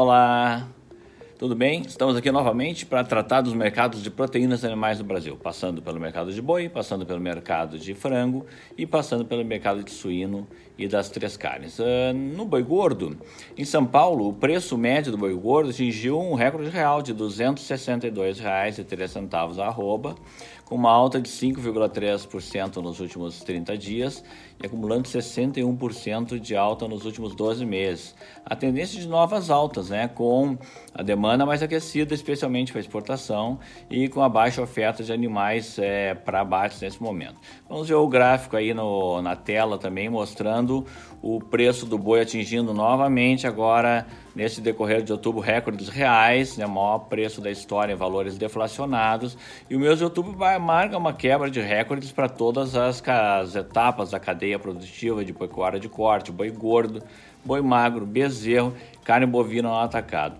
Olá, tudo bem? Estamos aqui novamente para tratar dos mercados de proteínas animais do Brasil, passando pelo mercado de boi, passando pelo mercado de frango e passando pelo mercado de suíno e das três carnes. Uh, no boi gordo, em São Paulo, o preço médio do boi gordo atingiu um recorde real de R$ 262,03 a arroba, com uma alta de 5,3% nos últimos 30 dias e acumulando 61% de alta nos últimos 12 meses. A tendência de novas altas, né, com a demanda mais aquecida, especialmente para exportação, e com a baixa oferta de animais é, para abate nesse momento. Vamos ver o gráfico aí no, na tela também, mostrando o preço do boi atingindo novamente agora nesse decorrer de outubro recordes reais, né, maior preço da história em valores deflacionados, e o mês de outubro marca uma quebra de recordes para todas as, as, etapas da cadeia produtiva de pecuária de corte, boi gordo, boi magro, bezerro, carne bovina no atacado.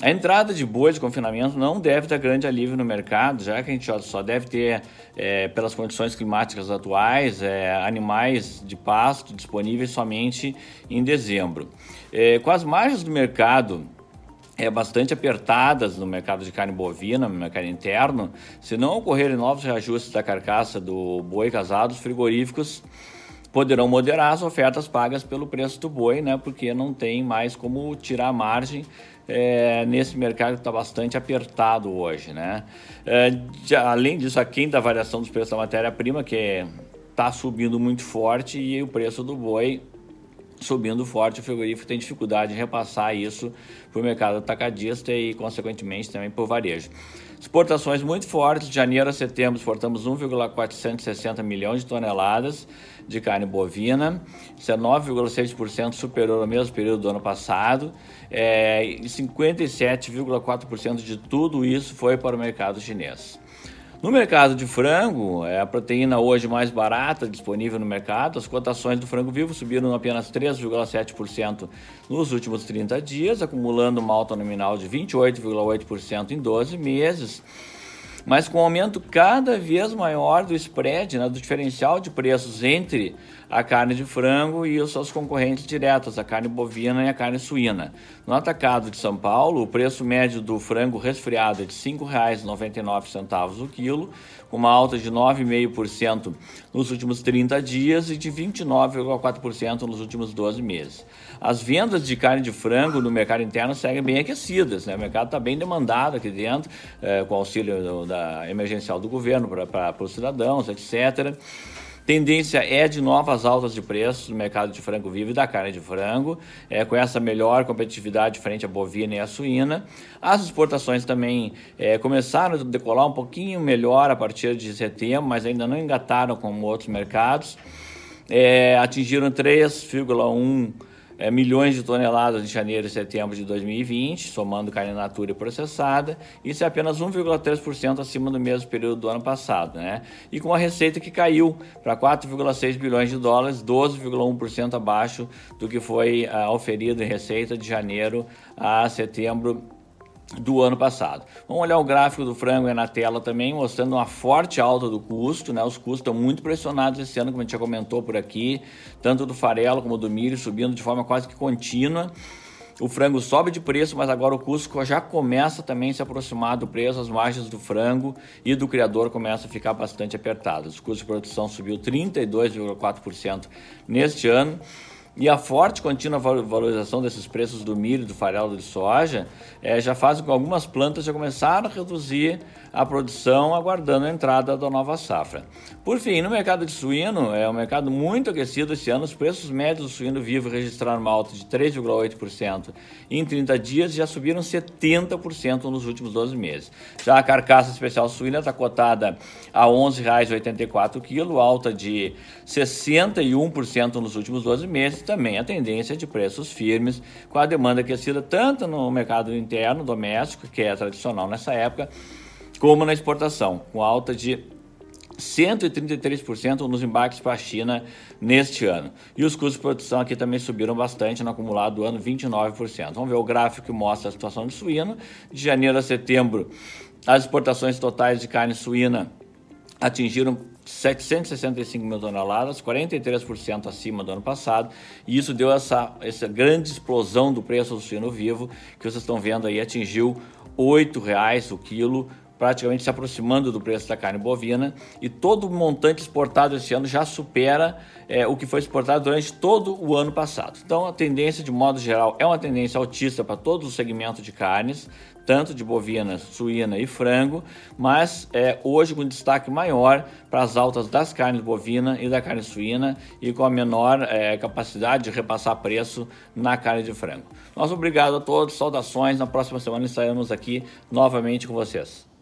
A entrada de bois de confinamento não deve ter grande alívio no mercado, já que a gente só deve ter, é, pelas condições climáticas atuais, é, animais de pasto disponíveis somente em dezembro. É, com as margens do mercado é, bastante apertadas no mercado de carne bovina, no mercado interno, se não ocorrerem novos reajustes da carcaça do boi casado, os frigoríficos poderão moderar as ofertas pagas pelo preço do boi, né? Porque não tem mais como tirar margem é, nesse mercado que está bastante apertado hoje, né? É, além disso, aquém da variação dos preços da matéria-prima, que está subindo muito forte, e o preço do boi subindo forte, o frigorífico tem dificuldade em repassar isso para o mercado atacadista e, consequentemente, também para o varejo. Exportações muito fortes, de janeiro a setembro exportamos 1,460 milhões de toneladas de carne bovina, isso é 9,6% superior ao mesmo período do ano passado, é, e 57,4% de tudo isso foi para o mercado chinês. No mercado de frango, é a proteína hoje mais barata disponível no mercado. As cotações do frango vivo subiram apenas 3,7% nos últimos 30 dias, acumulando uma alta nominal de 28,8% em 12 meses mas com um aumento cada vez maior do spread, né, do diferencial de preços entre a carne de frango e os seus concorrentes diretos, a carne bovina e a carne suína. No atacado de São Paulo, o preço médio do frango resfriado é de R$ 5,99 o quilo, com uma alta de 9,5% nos últimos 30 dias e de 29,4% nos últimos 12 meses. As vendas de carne de frango no mercado interno seguem bem aquecidas, né? o mercado está bem demandado aqui dentro, é, com auxílio do, emergencial do governo para os cidadãos, etc. Tendência é de novas altas de preços no mercado de frango vivo e da carne de frango, é, com essa melhor competitividade frente à bovina e à suína. As exportações também é, começaram a decolar um pouquinho melhor a partir de setembro, mas ainda não engataram como outros mercados. É, atingiram 3,1 é, milhões de toneladas em janeiro e setembro de 2020, somando carne natura e processada. Isso é apenas 1,3% acima do mesmo período do ano passado, né? E com uma receita que caiu para 4,6 bilhões de dólares, 12,1% abaixo do que foi uh, oferido em receita de janeiro a setembro do ano passado. Vamos olhar o gráfico do frango aí na tela também, mostrando uma forte alta do custo, né? Os custos estão muito pressionados esse ano, como a gente já comentou por aqui, tanto do farelo como do milho subindo de forma quase que contínua. O frango sobe de preço, mas agora o custo já começa também a se aproximar do preço, as margens do frango e do criador começam a ficar bastante apertadas. Os custos de produção subiu 32,4% neste ano. E a forte contínua valorização desses preços do milho, do farelo de soja, é, já faz com que algumas plantas já começaram a reduzir a produção, aguardando a entrada da nova safra. Por fim, no mercado de suíno, é um mercado muito aquecido esse ano, os preços médios do suíno vivo registraram uma alta de 3,8% em 30 dias e já subiram 70% nos últimos 12 meses. Já a carcaça especial suína está cotada a R$ 11,84 kg, alta de 61% nos últimos 12 meses também a tendência de preços firmes, com a demanda aquecida tanto no mercado interno, doméstico, que é tradicional nessa época, como na exportação, com alta de 133% nos embarques para a China neste ano. E os custos de produção aqui também subiram bastante no acumulado do ano, 29%. Vamos ver o gráfico que mostra a situação de suíno. De janeiro a setembro, as exportações totais de carne suína atingiram 765 mil toneladas, 43% acima do ano passado, e isso deu essa, essa grande explosão do preço do suíno vivo, que vocês estão vendo aí, atingiu R$ reais o quilo, praticamente se aproximando do preço da carne bovina, e todo o montante exportado esse ano já supera é, o que foi exportado durante todo o ano passado. Então, a tendência, de modo geral, é uma tendência altista para todos os segmentos de carnes, tanto de bovina, suína e frango, mas é, hoje com destaque maior para as altas das carnes bovina e da carne suína e com a menor é, capacidade de repassar preço na carne de frango. Nosso obrigado a todos, saudações. Na próxima semana estaremos aqui novamente com vocês.